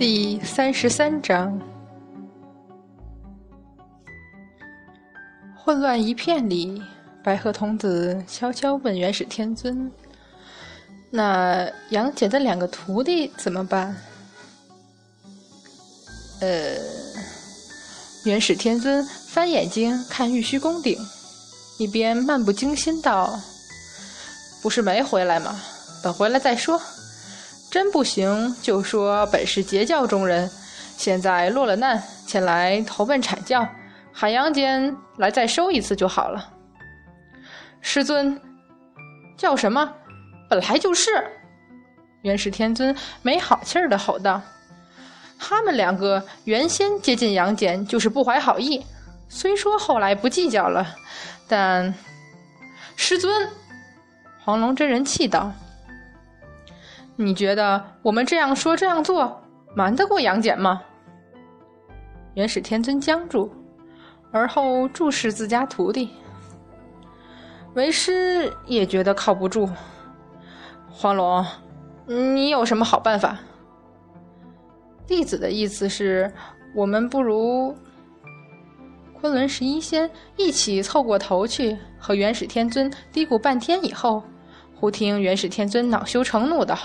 第三十三章，混乱一片里，白鹤童子悄悄问元始天尊：“那杨戬的两个徒弟怎么办？”呃，元始天尊翻眼睛看玉虚宫顶，一边漫不经心道：“不是没回来吗？等回来再说。”真不行，就说本是截教中人，现在落了难，前来投奔阐教，喊杨戬来再收一次就好了。师尊，叫什么？本来就是。元始天尊没好气儿的吼道：“他们两个原先接近杨戬就是不怀好意，虽说后来不计较了，但……师尊，黄龙真人气道。”你觉得我们这样说这样做，瞒得过杨戬吗？元始天尊僵住，而后注视自家徒弟。为师也觉得靠不住。黄龙，你有什么好办法？弟子的意思是，我们不如昆仑十一仙一起凑过头去和元始天尊嘀咕半天以后，忽听元始天尊恼羞成怒道。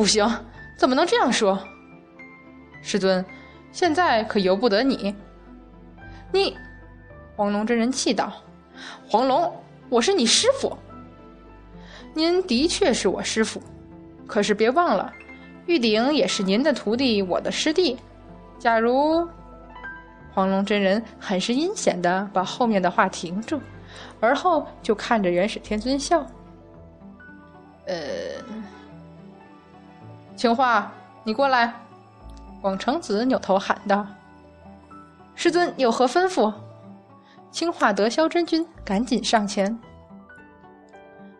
不行，怎么能这样说？师尊，现在可由不得你。你，黄龙真人气道：“黄龙，我是你师傅。您的确是我师傅，可是别忘了，玉鼎也是您的徒弟，我的师弟。假如……”黄龙真人很是阴险的把后面的话停住，而后就看着元始天尊笑。呃。青化，你过来！广成子扭头喊道：“师尊有何吩咐？”青化德霄真君赶紧上前。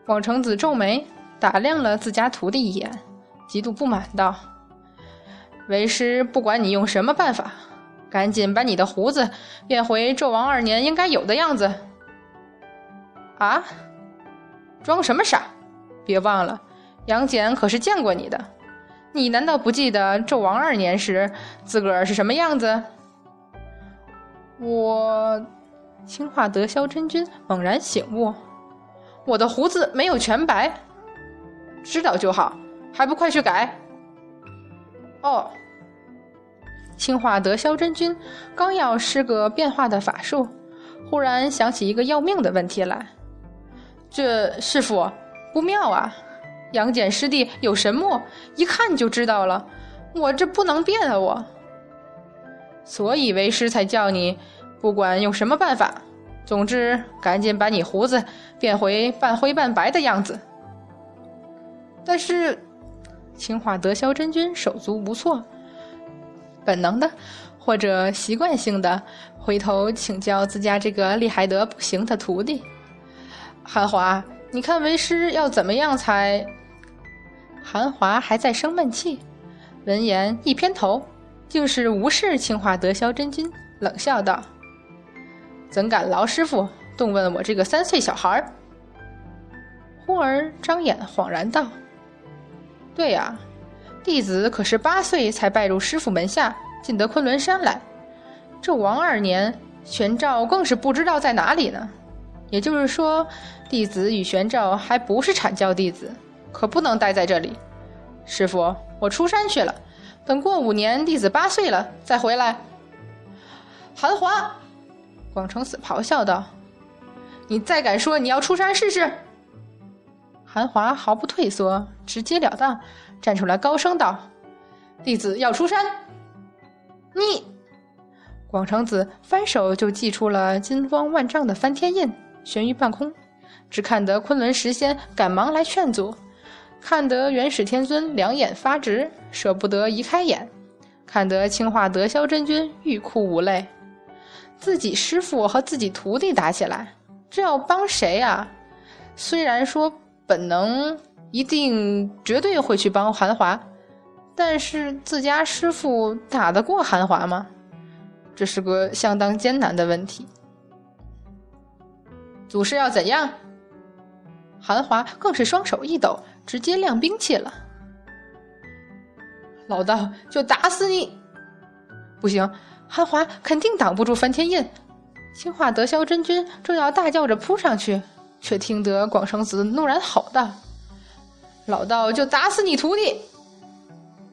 广成子皱眉打量了自家徒弟一眼，极度不满道：“为师不管你用什么办法，赶紧把你的胡子变回纣王二年应该有的样子。”啊！装什么傻？别忘了，杨戬可是见过你的。你难道不记得纣王二年时自个儿是什么样子？我，青化德霄真君猛然醒悟，我的胡子没有全白，知道就好，还不快去改？哦，青化德霄真君刚要施个变化的法术，忽然想起一个要命的问题来，这师傅不妙啊！杨戬师弟有神墨，一看就知道了。我这不能变啊，我。所以为师才叫你，不管用什么办法，总之赶紧把你胡子变回半灰半白的样子。但是，青化德霄真君手足无措，本能的或者习惯性的回头请教自家这个厉害得不行的徒弟。韩华，你看为师要怎么样才？韩华还在生闷气，闻言一偏头，竟是无视青化德霄真君，冷笑道：“怎敢劳师傅动问我这个三岁小孩？”忽而张眼恍然道：“对呀，弟子可是八岁才拜入师傅门下，进得昆仑山来。这王二年，玄照更是不知道在哪里呢。也就是说，弟子与玄照还不是阐教弟子。”可不能待在这里，师傅，我出山去了。等过五年，弟子八岁了再回来。韩华，广成子咆哮道：“你再敢说你要出山试试！”韩华毫不退缩，直截了当站出来，高声道：“弟子要出山！”你，广成子翻手就祭出了金光万丈的翻天印，悬于半空。只看得昆仑石仙赶忙来劝阻。看得元始天尊两眼发直，舍不得移开眼；看得青化德霄真君欲哭无泪。自己师傅和自己徒弟打起来，这要帮谁啊？虽然说本能一定绝对会去帮韩华，但是自家师傅打得过韩华吗？这是个相当艰难的问题。祖师要怎样？韩华更是双手一抖。直接亮兵器了。老道就打死你！不行，韩华肯定挡不住翻天印。青化德霄真君正要大叫着扑上去，却听得广成子怒然吼道：“老道就打死你徒弟！”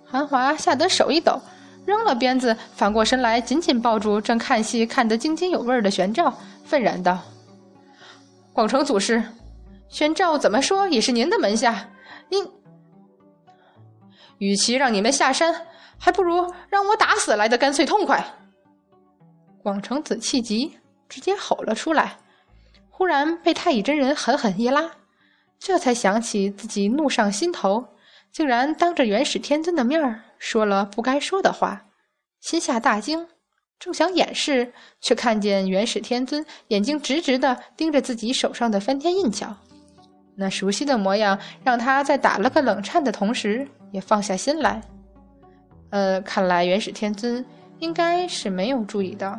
韩华吓得手一抖，扔了鞭子，反过身来紧紧抱住正看戏看得津津有味的玄照，愤然道：“广成祖师，玄照怎么说也是您的门下，你与其让你们下山，还不如让我打死来的干脆痛快。”广成子气急。直接吼了出来，忽然被太乙真人狠狠一拉，这才想起自己怒上心头，竟然当着元始天尊的面儿说了不该说的话，心下大惊，正想掩饰，却看见元始天尊眼睛直直的盯着自己手上的翻天印瞧，那熟悉的模样让他在打了个冷颤的同时也放下心来。呃，看来元始天尊应该是没有注意到。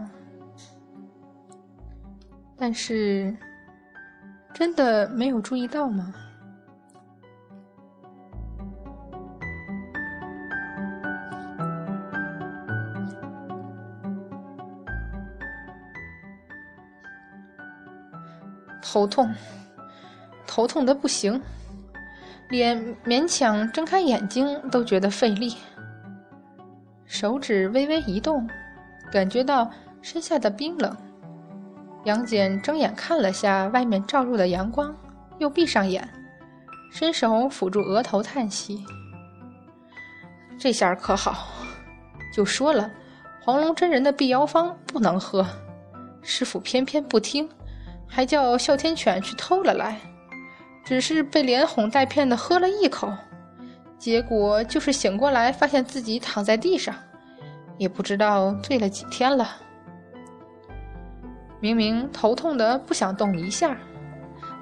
但是，真的没有注意到吗？头痛，头痛的不行，连勉强睁开眼睛都觉得费力。手指微微一动，感觉到身下的冰冷。杨戬睁眼看了下外面照入的阳光，又闭上眼，伸手抚住额头，叹息：“这下可好，就说了，黄龙真人的辟谣方不能喝，师傅偏偏不听，还叫哮天犬去偷了来，只是被连哄带骗的喝了一口，结果就是醒过来发现自己躺在地上，也不知道醉了几天了。”明明头痛的不想动一下，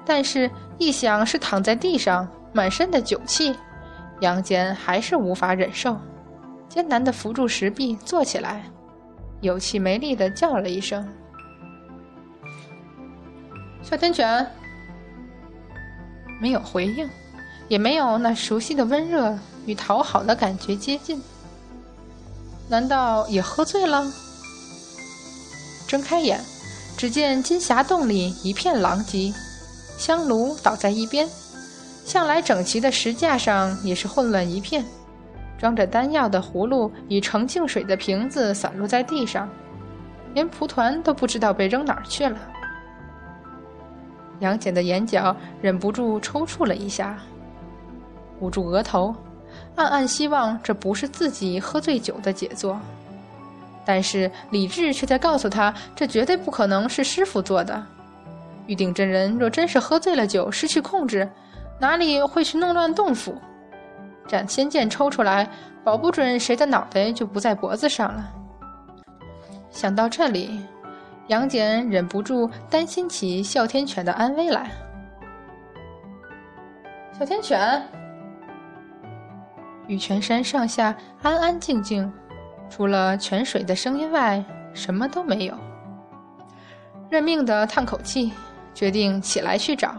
但是一想是躺在地上，满身的酒气，杨坚还是无法忍受，艰难的扶住石壁坐起来，有气没力的叫了一声：“哮天犬。”没有回应，也没有那熟悉的温热与讨好的感觉接近。难道也喝醉了？睁开眼。只见金霞洞里一片狼藉，香炉倒在一边，向来整齐的石架上也是混乱一片，装着丹药的葫芦与盛净水的瓶子散落在地上，连蒲团都不知道被扔哪儿去了。杨戬的眼角忍不住抽搐了一下，捂住额头，暗暗希望这不是自己喝醉酒的杰作。但是理智却在告诉他，这绝对不可能是师傅做的。玉鼎真人若真是喝醉了酒，失去控制，哪里会去弄乱洞府？斩仙剑抽出来，保不准谁的脑袋就不在脖子上了。想到这里，杨戬忍不住担心起哮天犬的安危来。哮天犬，玉泉山上下安安静静。除了泉水的声音外，什么都没有。认命的叹口气，决定起来去找。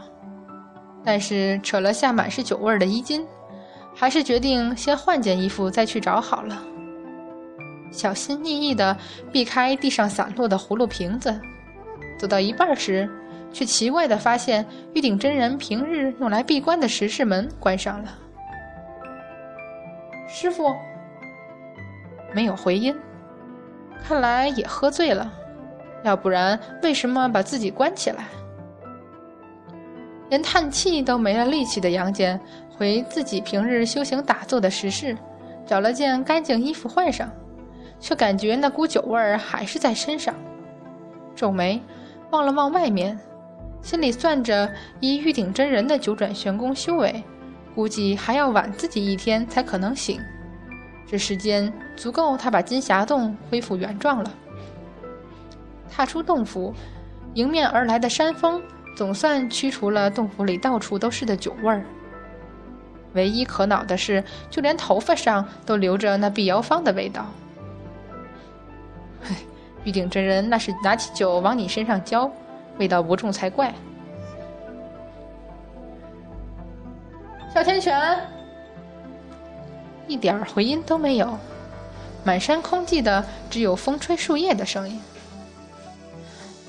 但是扯了下满是酒味的衣襟，还是决定先换件衣服再去找好了。小心翼翼地避开地上散落的葫芦瓶子，走到一半时，却奇怪地发现玉鼎真人平日用来闭关的石室门关上了。师傅。没有回音，看来也喝醉了，要不然为什么把自己关起来？连叹气都没了力气的杨戬回自己平日修行打坐的石室，找了件干净衣服换上，却感觉那股酒味儿还是在身上。皱眉望了望外面，心里算着依玉鼎真人的九转玄功修为，估计还要晚自己一天才可能醒。这时间足够他把金霞洞恢复原状了。踏出洞府，迎面而来的山风总算驱除了洞府里到处都是的酒味儿。唯一可恼的是，就连头发上都留着那碧瑶方的味道。玉鼎真人那是拿起酒往你身上浇，味道不重才怪。哮天犬。一点回音都没有，满山空寂的，只有风吹树叶的声音。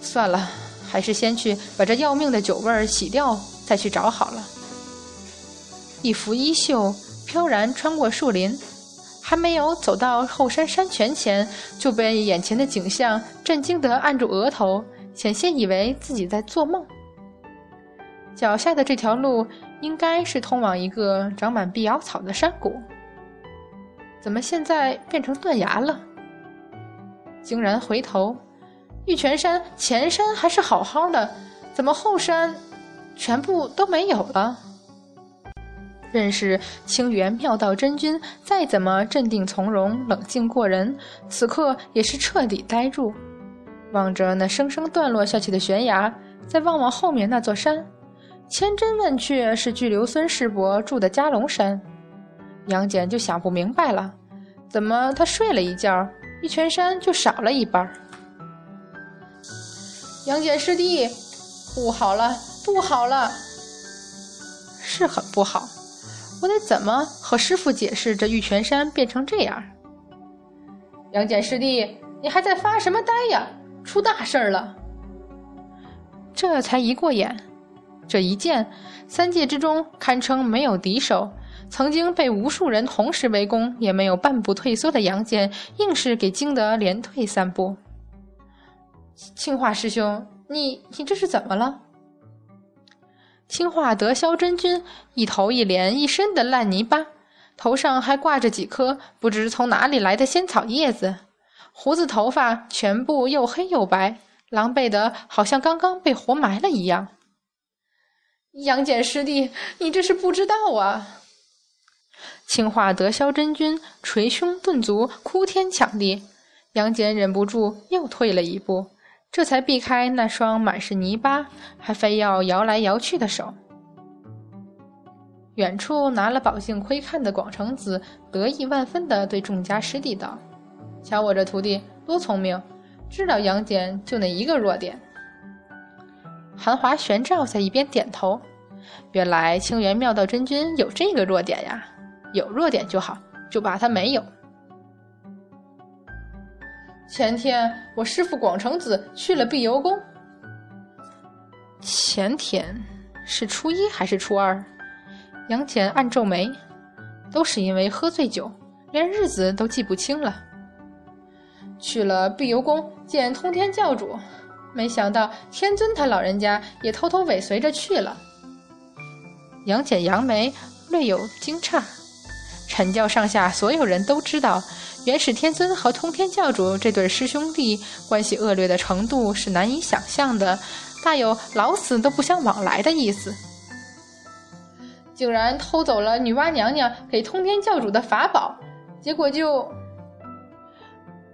算了，还是先去把这要命的酒味儿洗掉，再去找好了。一拂衣袖，飘然穿过树林，还没有走到后山山泉前，就被眼前的景象震惊得按住额头，险些以为自己在做梦。脚下的这条路应该是通往一个长满碧瑶草的山谷，怎么现在变成断崖了？惊然回头，玉泉山前山还是好好的，怎么后山全部都没有了？认识清源妙道真君，再怎么镇定从容、冷静过人，此刻也是彻底呆住，望着那生生断落下去的悬崖，再望望后面那座山。千真万确是巨留孙师伯住的加龙山，杨戬就想不明白了，怎么他睡了一觉，玉泉山就少了一半？杨戬师弟，不好了，不好了，是很不好，我得怎么和师傅解释这玉泉山变成这样？杨戬师弟，你还在发什么呆呀？出大事儿了！这才一过眼。这一剑，三界之中堪称没有敌手，曾经被无数人同时围攻，也没有半步退缩的杨戬，硬是给惊得连退三步。青化师兄，你你这是怎么了？青化德霄真君一头一脸一身的烂泥巴，头上还挂着几颗不知从哪里来的仙草叶子，胡子头发全部又黑又白，狼狈的好像刚刚被活埋了一样。杨戬师弟，你这是不知道啊！青化德霄真君捶胸顿足，哭天抢地。杨戬忍不住又退了一步，这才避开那双满是泥巴还非要摇来摇去的手。远处拿了宝镜窥看的广成子得意万分地对众家师弟道：“瞧我这徒弟多聪明，知道杨戬就那一个弱点。”韩华玄照在一边点头，原来清源妙道真君有这个弱点呀，有弱点就好，就怕他没有。前天我师傅广成子去了碧游宫。前天是初一还是初二？杨戬暗皱眉，都是因为喝醉酒，连日子都记不清了。去了碧游宫见通天教主。没想到天尊他老人家也偷偷尾随着去了。杨戬扬眉，略有惊诧。阐教上下所有人都知道，元始天尊和通天教主这对师兄弟关系恶劣的程度是难以想象的，大有老死都不相往来的意思。竟然偷走了女娲娘娘给通天教主的法宝，结果就……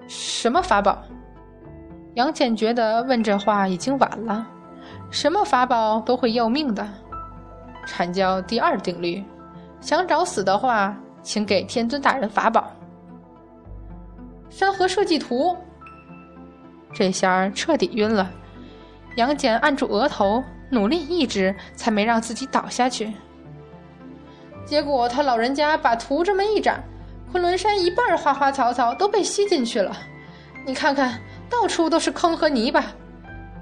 什么法宝？杨戬觉得问这话已经晚了，什么法宝都会要命的。阐教第二定律：想找死的话，请给天尊大人法宝。山河设计图，这下彻底晕了。杨戬按住额头，努力抑制，才没让自己倒下去。结果他老人家把图这么一展，昆仑山一半花花草草都被吸进去了。你看看。到处都是坑和泥巴，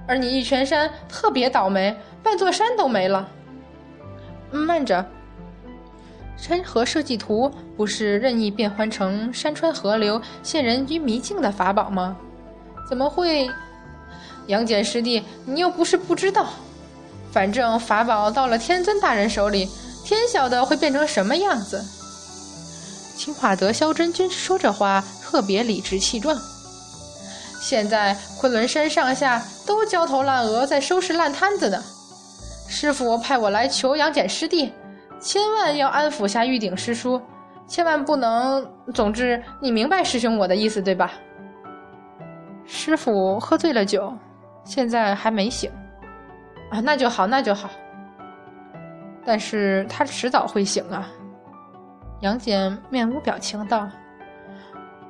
而你玉泉山特别倒霉，半座山都没了。慢着，山河设计图不是任意变换成山川河流、陷人于迷境的法宝吗？怎么会？杨戬师弟，你又不是不知道，反正法宝到了天尊大人手里，天晓得会变成什么样子。青化德霄真君说这话特别理直气壮。现在昆仑山上下都焦头烂额，在收拾烂摊子呢。师傅派我来求杨戬师弟，千万要安抚下玉鼎师叔，千万不能……总之，你明白师兄我的意思对吧？师傅喝醉了酒，现在还没醒。啊，那就好，那就好。但是他迟早会醒啊。杨戬面无表情道。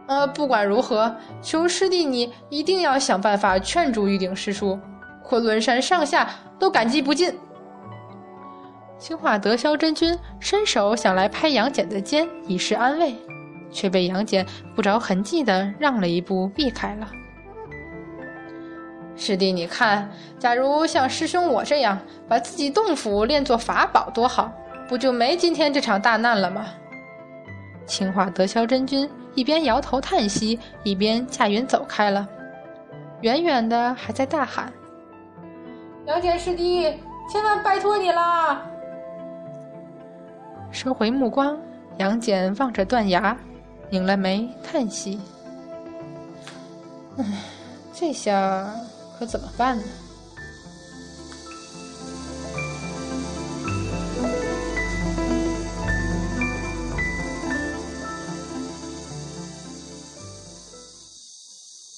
呃，不管如何，求师弟你一定要想办法劝住玉鼎师叔，昆仑山上下都感激不尽。青化德霄真君伸手想来拍杨戬的肩，以示安慰，却被杨戬不着痕迹地让了一步，避开了。师弟，你看，假如像师兄我这样把自己洞府练作法宝，多好，不就没今天这场大难了吗？青化德霄真君一边摇头叹息，一边驾云走开了，远远的还在大喊：“杨戬师弟，千万拜托你啦！”收回目光，杨戬望着断崖，拧了眉，叹息：“唉，这下可怎么办呢？”